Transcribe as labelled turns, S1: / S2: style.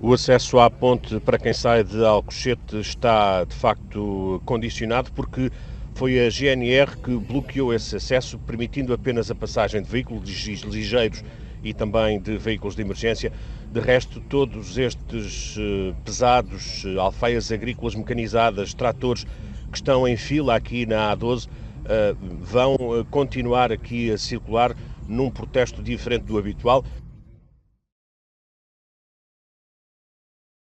S1: O acesso à ponte para quem sai de Alcochete está de facto condicionado porque foi a GNR que bloqueou esse acesso, permitindo apenas a passagem de veículos ligeiros e também de veículos de emergência. De resto, todos estes eh, pesados, eh, alfaias agrícolas mecanizadas, tratores que estão em fila aqui na A12 eh, vão continuar aqui a circular num protesto diferente do habitual,